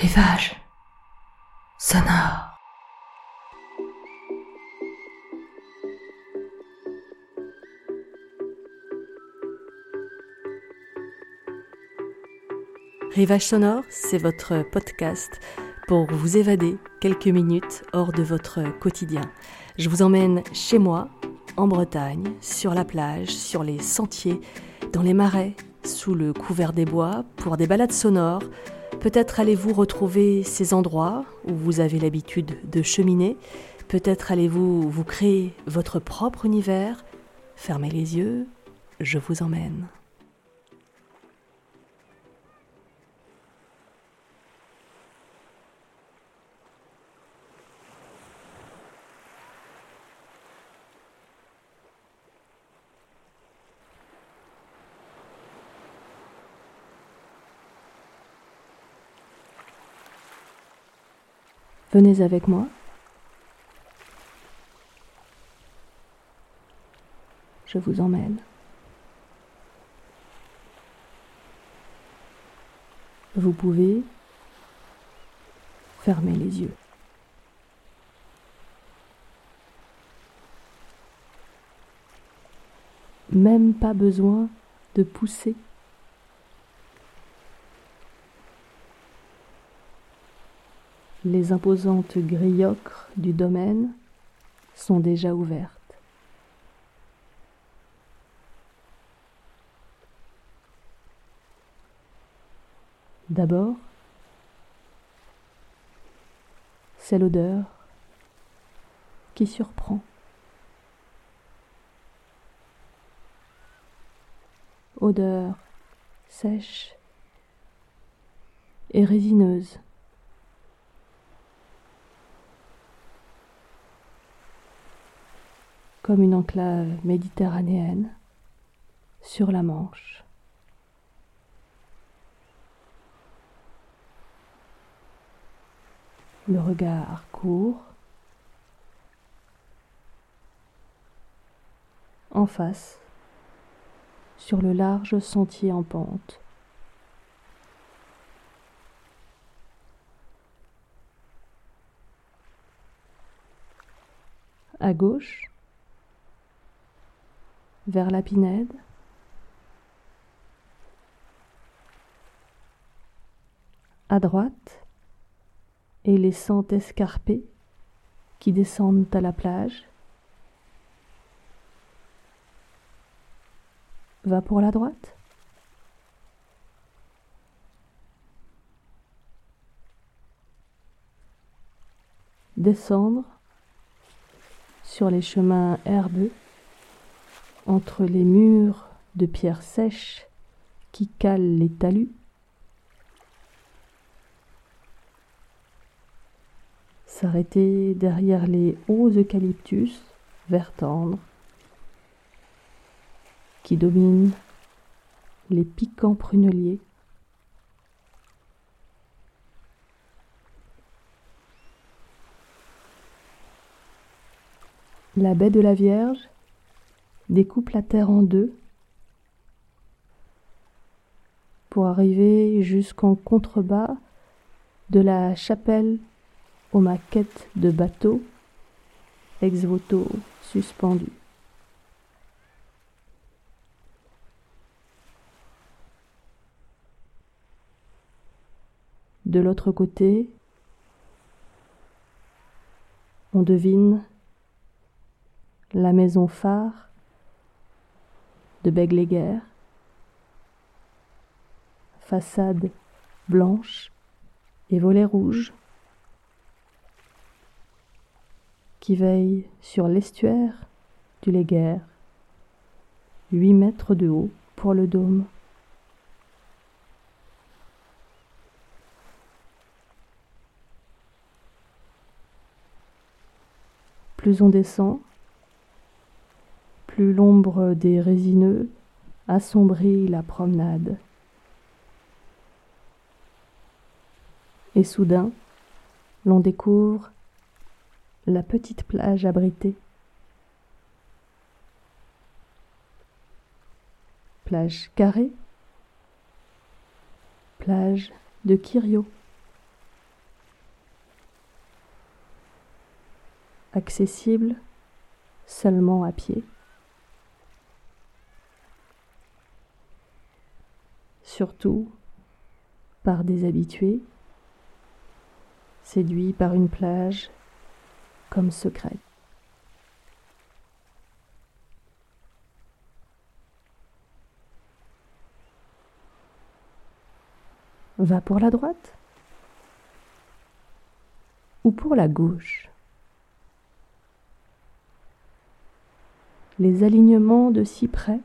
Rivage sonore. Rivage sonore, c'est votre podcast pour vous évader quelques minutes hors de votre quotidien. Je vous emmène chez moi, en Bretagne, sur la plage, sur les sentiers, dans les marais, sous le couvert des bois, pour des balades sonores. Peut-être allez-vous retrouver ces endroits où vous avez l'habitude de cheminer. Peut-être allez-vous vous créer votre propre univers. Fermez les yeux, je vous emmène. Venez avec moi. Je vous emmène. Vous pouvez fermer les yeux. Même pas besoin de pousser Les imposantes grilles ocre du domaine sont déjà ouvertes. D'abord, c'est l'odeur qui surprend. Odeur sèche et résineuse. Comme une enclave méditerranéenne sur la Manche. Le regard court. En face, sur le large sentier en pente. À gauche, vers la Pinède. À droite, et les sentes escarpées qui descendent à la plage. Va pour la droite. Descendre sur les chemins herbeux entre les murs de pierre sèche qui calent les talus, s'arrêter derrière les hauts eucalyptus vert tendre qui dominent les piquants pruneliers. La baie de la Vierge découpe la terre en deux pour arriver jusqu'en contrebas de la chapelle aux maquettes de bateaux ex-voto suspendus. De l'autre côté, on devine la maison phare de Begleguer, façade blanche et volets rouges, qui veille sur l'estuaire du Léguerre, huit mètres de haut pour le dôme. Plus on descend, l'ombre des résineux assombrit la promenade. Et soudain, l'on découvre la petite plage abritée. Plage carrée, plage de Kirio. Accessible seulement à pied. Surtout par des habitués, séduits par une plage comme secrète. Va pour la droite ou pour la gauche? Les alignements de cyprès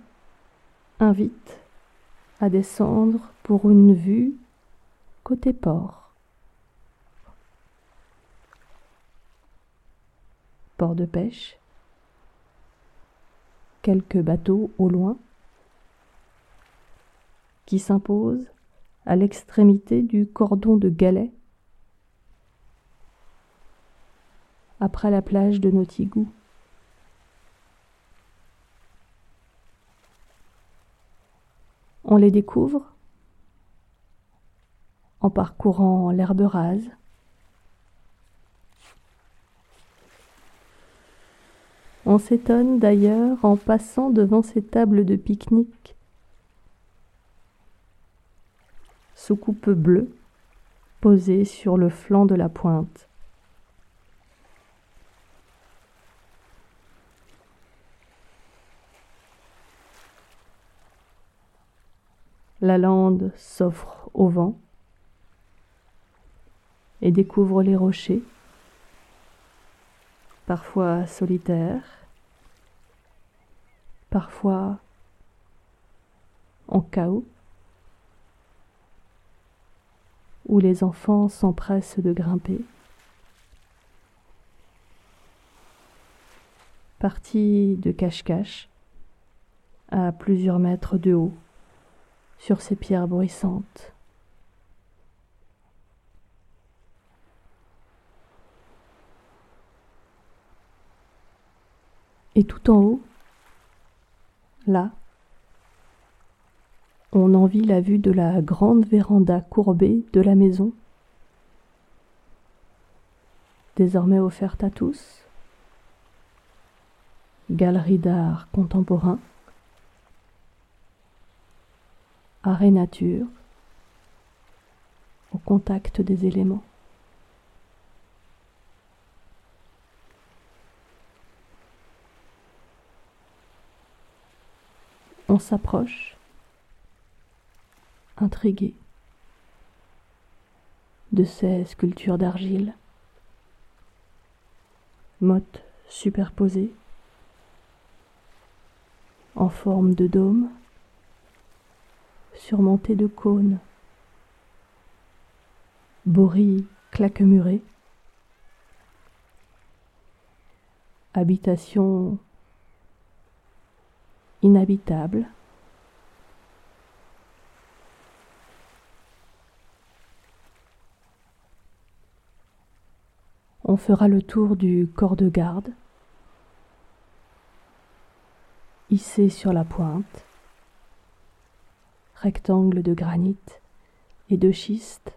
invitent à descendre pour une vue côté port. Port de pêche, quelques bateaux au loin qui s'imposent à l'extrémité du cordon de galets après la plage de Notigou. On les découvre en parcourant l'herbe rase. On s'étonne d'ailleurs en passant devant ces tables de pique-nique, soucoupe bleue posée sur le flanc de la pointe. La lande s'offre au vent et découvre les rochers, parfois solitaires, parfois en chaos, où les enfants s'empressent de grimper. Partie de cache-cache à plusieurs mètres de haut sur ces pierres bruissantes. Et tout en haut, là, on envie la vue de la grande véranda courbée de la maison, désormais offerte à tous, galerie d'art contemporain, art et nature, au contact des éléments. On s'approche, intrigué, de ces sculptures d'argile, mottes superposées, en forme de dôme, surmonté de cônes. Boris claquemuré. Habitation inhabitable. On fera le tour du corps de garde, hissé sur la pointe rectangle de granit et de schiste,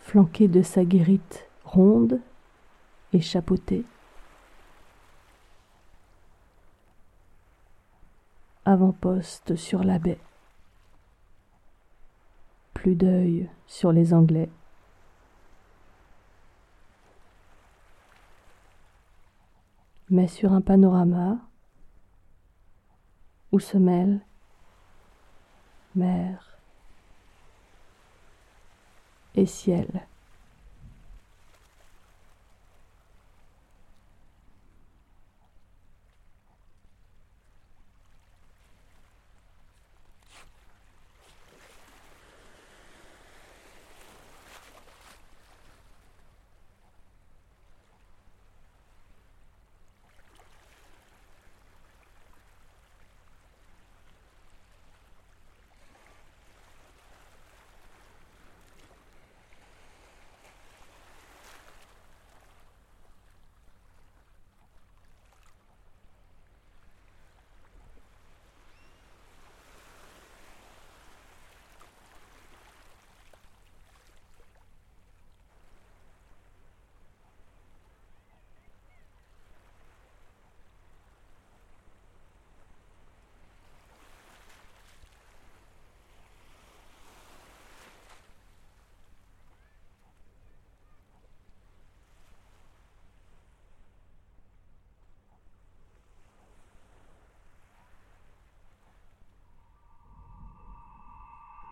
flanqué de sa guérite ronde et chapeautée. Avant-poste sur la baie. Plus d'œil sur les Anglais. Mais sur un panorama où se mêlent mer et ciel.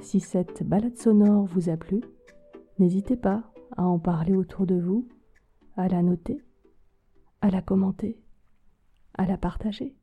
Si cette balade sonore vous a plu, n'hésitez pas à en parler autour de vous, à la noter, à la commenter, à la partager.